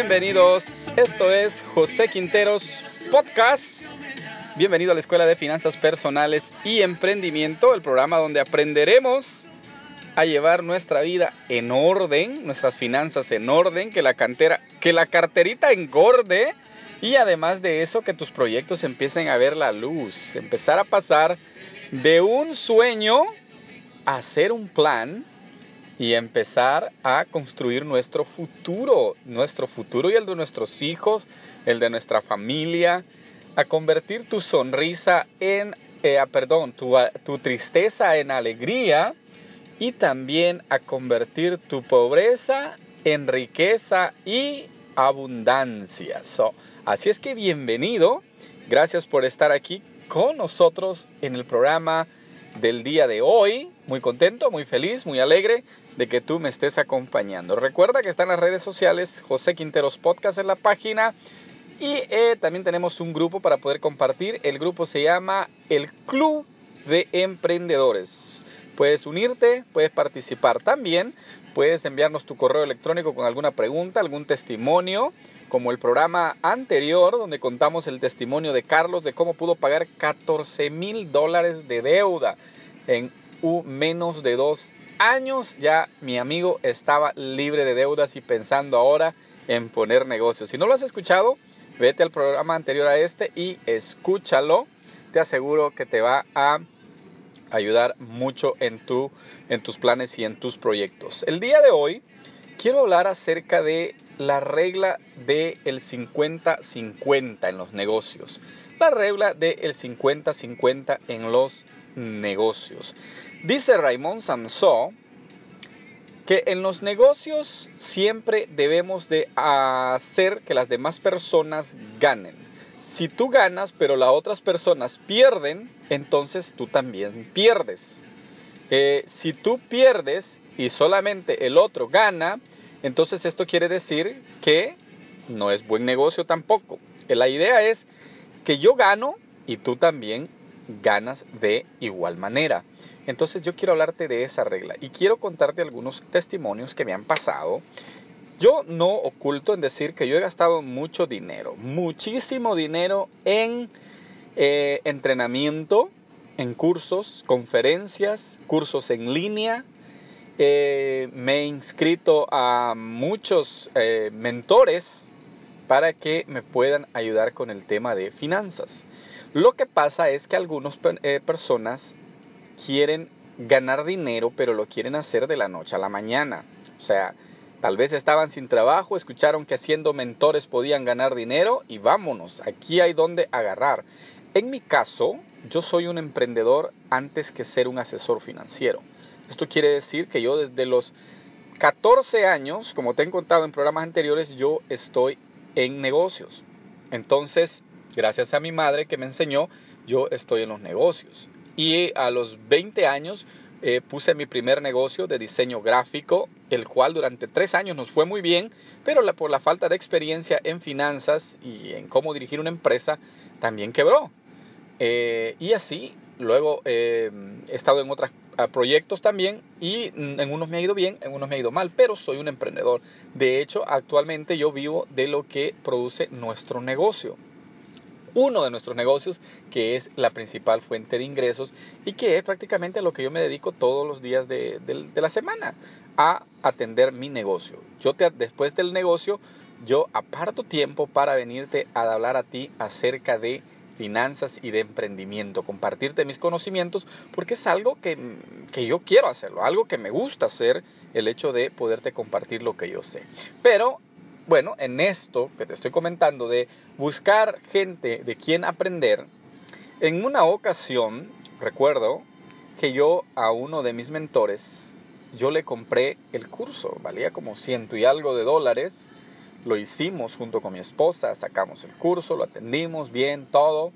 Bienvenidos. Esto es José Quinteros Podcast. Bienvenido a la Escuela de Finanzas Personales y Emprendimiento, el programa donde aprenderemos a llevar nuestra vida en orden, nuestras finanzas en orden, que la cantera, que la carterita engorde y además de eso que tus proyectos empiecen a ver la luz, empezar a pasar de un sueño a hacer un plan y empezar a construir nuestro futuro, nuestro futuro y el de nuestros hijos, el de nuestra familia, a convertir tu sonrisa en, eh, perdón, tu, tu tristeza en alegría y también a convertir tu pobreza en riqueza y abundancia. así es que bienvenido, gracias por estar aquí con nosotros en el programa del día de hoy. Muy contento, muy feliz, muy alegre de que tú me estés acompañando. Recuerda que están las redes sociales José Quinteros Podcast en la página y eh, también tenemos un grupo para poder compartir. El grupo se llama el Club de Emprendedores. Puedes unirte, puedes participar también, puedes enviarnos tu correo electrónico con alguna pregunta, algún testimonio, como el programa anterior donde contamos el testimonio de Carlos de cómo pudo pagar 14 mil dólares de deuda en menos de dos años ya mi amigo estaba libre de deudas y pensando ahora en poner negocios. Si no lo has escuchado, vete al programa anterior a este y escúchalo. Te aseguro que te va a ayudar mucho en, tu, en tus planes y en tus proyectos. El día de hoy quiero hablar acerca de la regla del el 50-50 en los negocios. La regla del 50-50 en los negocios. Dice Raymond Samson que en los negocios siempre debemos de hacer que las demás personas ganen. Si tú ganas pero las otras personas pierden, entonces tú también pierdes. Eh, si tú pierdes y solamente el otro gana, entonces esto quiere decir que no es buen negocio tampoco. La idea es que yo gano y tú también ganas de igual manera. Entonces yo quiero hablarte de esa regla y quiero contarte algunos testimonios que me han pasado. Yo no oculto en decir que yo he gastado mucho dinero, muchísimo dinero en eh, entrenamiento, en cursos, conferencias, cursos en línea. Eh, me he inscrito a muchos eh, mentores para que me puedan ayudar con el tema de finanzas. Lo que pasa es que algunas personas quieren ganar dinero, pero lo quieren hacer de la noche a la mañana. O sea, tal vez estaban sin trabajo, escucharon que haciendo mentores podían ganar dinero y vámonos, aquí hay donde agarrar. En mi caso, yo soy un emprendedor antes que ser un asesor financiero. Esto quiere decir que yo desde los 14 años, como te he contado en programas anteriores, yo estoy en negocios. Entonces, gracias a mi madre que me enseñó, yo estoy en los negocios. Y a los 20 años eh, puse mi primer negocio de diseño gráfico, el cual durante tres años nos fue muy bien, pero por la falta de experiencia en finanzas y en cómo dirigir una empresa, también quebró. Eh, y así, luego eh, he estado en otros proyectos también y en unos me ha ido bien, en unos me ha ido mal, pero soy un emprendedor. De hecho, actualmente yo vivo de lo que produce nuestro negocio uno de nuestros negocios, que es la principal fuente de ingresos y que es prácticamente a lo que yo me dedico todos los días de, la semana, a atender mi negocio. Yo te, después del negocio, yo aparto tiempo para venirte a hablar a ti acerca de finanzas y de emprendimiento, compartirte mis conocimientos, porque es algo que, que, yo quiero hacerlo, algo que me gusta hacer, el hecho de poderte compartir lo que yo sé. Pero bueno, en esto que te estoy comentando de buscar gente de quien aprender, en una ocasión recuerdo que yo a uno de mis mentores, yo le compré el curso, valía como ciento y algo de dólares, lo hicimos junto con mi esposa, sacamos el curso, lo atendimos bien, todo.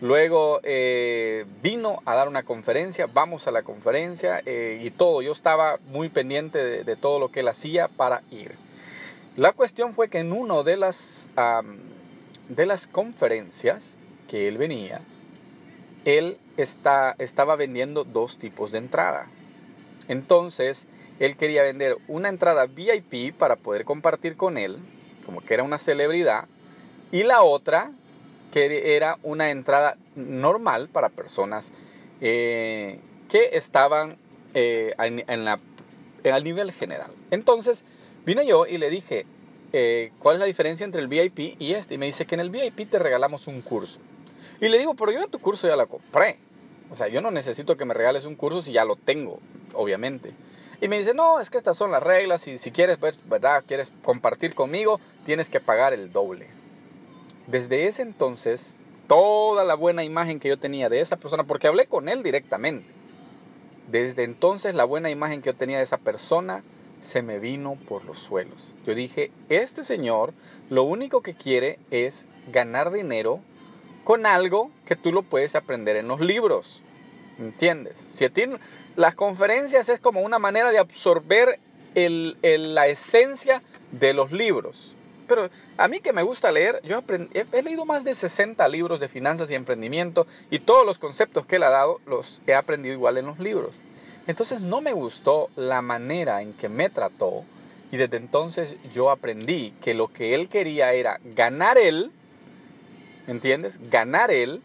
Luego eh, vino a dar una conferencia, vamos a la conferencia eh, y todo. Yo estaba muy pendiente de todo lo que él hacía para ir. La cuestión fue que en una de las, de las conferencias que él venía, él está, estaba vendiendo dos tipos de entrada. Entonces, él quería vender una entrada VIP para poder compartir con él, como que era una celebridad, y la otra que era una entrada normal para personas eh, que estaban eh, en, al nivel general. Entonces, vine yo y le dije, eh, ¿cuál es la diferencia entre el VIP y este? Y me dice que en el VIP te regalamos un curso. Y le digo, pero yo tu curso ya la compré. O sea, yo no necesito que me regales un curso si ya lo tengo, obviamente. Y me dice, no, es que estas son las reglas y si quieres, pues, ¿verdad? Quieres compartir conmigo, tienes que pagar el doble. Desde ese entonces, toda la buena imagen que yo tenía de esa persona, porque hablé con él directamente, desde entonces la buena imagen que yo tenía de esa persona se me vino por los suelos. Yo dije, este señor lo único que quiere es ganar dinero con algo que tú lo puedes aprender en los libros. ¿Entiendes? Si las conferencias es como una manera de absorber la esencia de los libros. Pero a mí que me gusta leer, yo he, leído más de 60 libros de finanzas y emprendimiento y todos los conceptos que él ha dado los he aprendido igual en los libros. Entonces no me gustó la manera en que me trató y desde entonces yo aprendí que lo que él quería era ganar él, ¿entiendes? Ganar él,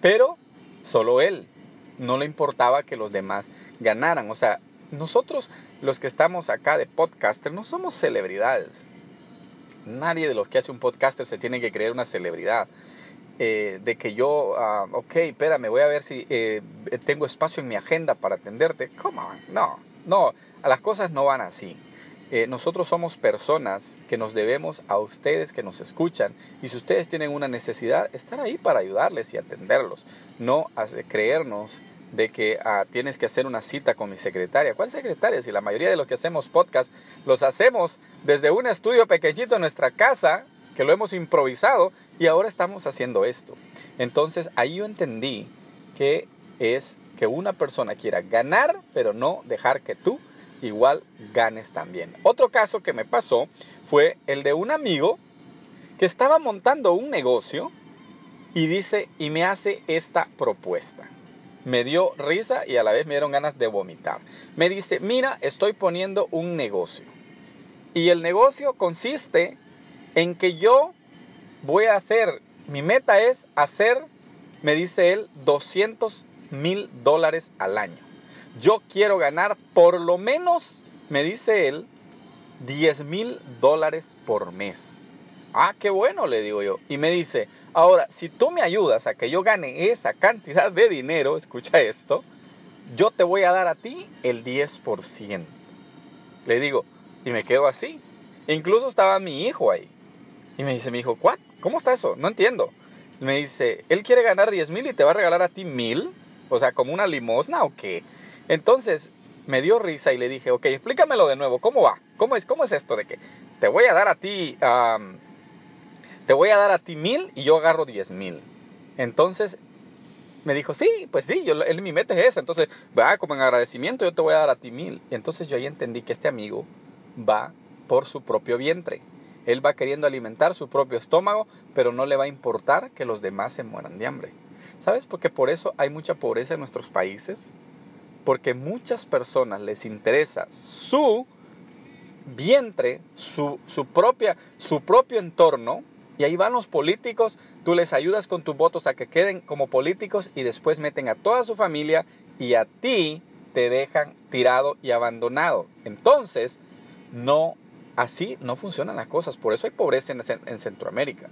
pero solo él. No le importaba que los demás ganaran. O sea, nosotros los que estamos acá de podcaster no somos celebridades. Nadie de los que hace un podcaster se tiene que creer una celebridad. Eh, de que yo, uh, ok, espérame, voy a ver si eh, tengo espacio en mi agenda para atenderte. ¿Cómo? No, no, las cosas no van así. Eh, nosotros somos personas que nos debemos a ustedes que nos escuchan y si ustedes tienen una necesidad, estar ahí para ayudarles y atenderlos, no creernos de que ah, tienes que hacer una cita con mi secretaria. ¿Cuál secretaria? Si la mayoría de los que hacemos podcast los hacemos desde un estudio pequeñito en nuestra casa, que lo hemos improvisado y ahora estamos haciendo esto. Entonces ahí yo entendí que es que una persona quiera ganar, pero no dejar que tú igual ganes también. Otro caso que me pasó fue el de un amigo que estaba montando un negocio y dice y me hace esta propuesta me dio risa y a la vez me dieron ganas de vomitar. Me dice, mira, estoy poniendo un negocio. Y el negocio consiste en que yo voy a hacer, mi meta es hacer, me dice él, 200 mil dólares al año. Yo quiero ganar por lo menos, me dice él, 10 mil dólares por mes. Ah, qué bueno, le digo yo. Y me dice, Ahora, si tú me ayudas a que yo gane esa cantidad de dinero, escucha esto, yo te voy a dar a ti el 10%. Le digo, y me quedo así. Incluso estaba mi hijo ahí. Y me dice mi hijo, ¿cuál? ¿Cómo está eso? No entiendo. Me dice, él quiere ganar 10 mil y te va a regalar a ti mil. O sea, como una limosna o qué. Entonces me dio risa y le dije, ok, explícamelo de nuevo. ¿Cómo va? ¿Cómo es, cómo es esto de que te voy a dar a ti te voy a dar a ti mil y yo agarro diez mil. Entonces me dijo, sí, pues sí, yo, él, mi meta es. Entonces, va, como en agradecimiento yo te voy a dar a ti mil. Y entonces yo ahí entendí que este amigo va por su propio vientre. Él va queriendo alimentar su propio estómago, pero no le va a importar que los demás se mueran de hambre. ¿Sabes? Porque por eso hay mucha pobreza en nuestros países. Porque muchas personas les interesa su vientre, su, su, propia, su propio entorno, y ahí van los políticos, tú les ayudas con tus votos a que queden como políticos y después meten a toda su familia y a ti te dejan tirado y abandonado. Entonces, no, así no funcionan las cosas. Por eso hay pobreza en, en Centroamérica.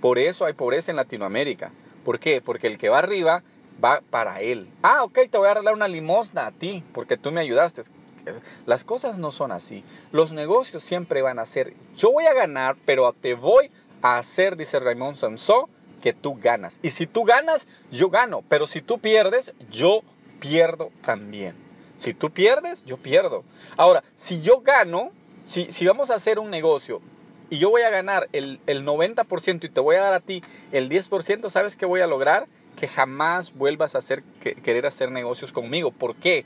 Por eso hay pobreza en Latinoamérica. ¿Por qué? Porque el que va arriba va para él. Ah, ok, te voy a arreglar una limosna a ti porque tú me ayudaste. Las cosas no son así. Los negocios siempre van a ser, yo voy a ganar, pero te voy a hacer, dice Raymond Samson, que tú ganas. Y si tú ganas, yo gano. Pero si tú pierdes, yo pierdo también. Si tú pierdes, yo pierdo. Ahora, si yo gano, si, si vamos a hacer un negocio y yo voy a ganar el, el 90% y te voy a dar a ti el 10%, ¿sabes qué voy a lograr? Que jamás vuelvas a hacer, querer hacer negocios conmigo. ¿Por qué?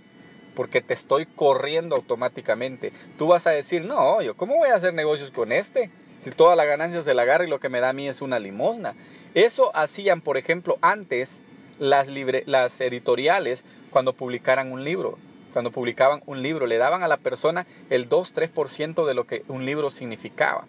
Porque te estoy corriendo automáticamente. Tú vas a decir, no, yo, ¿cómo voy a hacer negocios con este? si toda la ganancia se la agarra y lo que me da a mí es una limosna. Eso hacían, por ejemplo, antes las, las editoriales cuando publicaran un libro. cuando publicaban un libro, le daban a la persona el 2-3% de lo que un libro significaba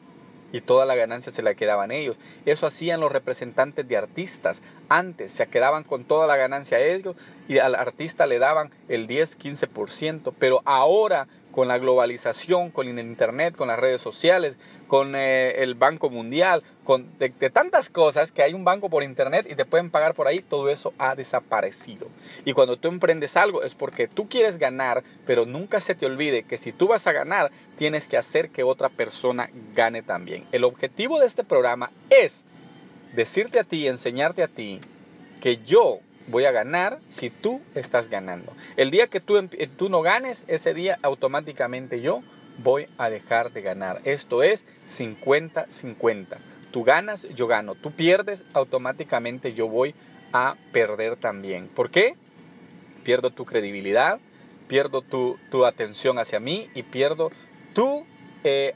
y toda la ganancia se la quedaban ellos. Eso hacían los representantes de artistas. Antes se quedaban con toda la ganancia ellos y al artista le daban el 10-15%, pero ahora con la globalización, con el Internet, con las redes sociales, con eh, el Banco Mundial, con de, tantas cosas que hay un banco por Internet y te pueden pagar por ahí, todo eso ha desaparecido. Y cuando tú emprendes algo es porque tú quieres ganar, pero nunca se te olvide que si tú vas a ganar, tienes que hacer que otra persona gane también. El objetivo de este programa es decirte a ti, enseñarte a ti, que yo voy a ganar si tú estás ganando. El día que tú, tú no ganes, ese día automáticamente yo voy a dejar de ganar. Esto es 50-50. Tú ganas, yo gano. Tú pierdes, automáticamente yo voy a perder también. ¿Por qué? Pierdo tu credibilidad, pierdo tu, tu atención hacia mí y pierdo tu, eh,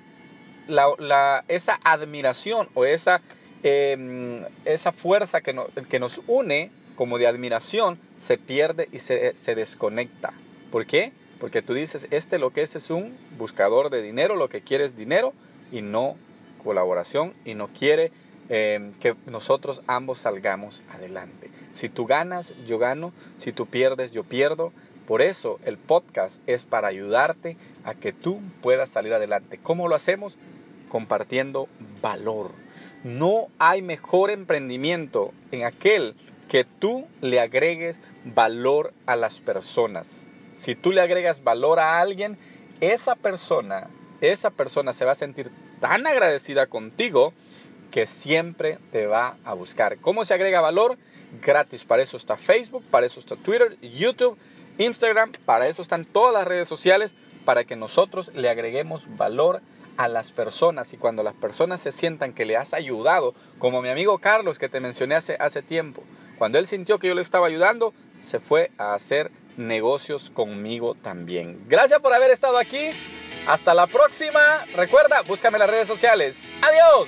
la, esa admiración o esa, em, esa fuerza que, que nos une como de admiración se pierde y se, se desconecta. ¿Por qué? Porque tú dices, este lo que es es un buscador de dinero, lo que quiere es dinero y no colaboración y no quiere eh, que nosotros ambos salgamos adelante. Si tú ganas, yo gano, si tú pierdes, yo pierdo. Por eso el podcast es para ayudarte a que tú puedas salir adelante. ¿Cómo lo hacemos? Compartiendo valor. No hay mejor emprendimiento en aquel que tú le agregues valor a las personas. Si tú le agregas valor a alguien, esa persona, esa persona se va a sentir tan agradecida contigo que siempre te va a buscar. ¿Cómo se agrega valor? Gratis. Para eso está Facebook, para eso está Twitter, YouTube, Instagram, para eso están todas las redes sociales, para que nosotros le agreguemos valor a las personas y cuando las personas se sientan que le has ayudado, como mi amigo Carlos que te mencioné hace, hace tiempo, cuando él sintió que yo le estaba ayudando, se fue a hacer negocios conmigo también. Gracias por haber estado aquí. Hasta la próxima. Recuerda, búscame en las redes sociales. Adiós.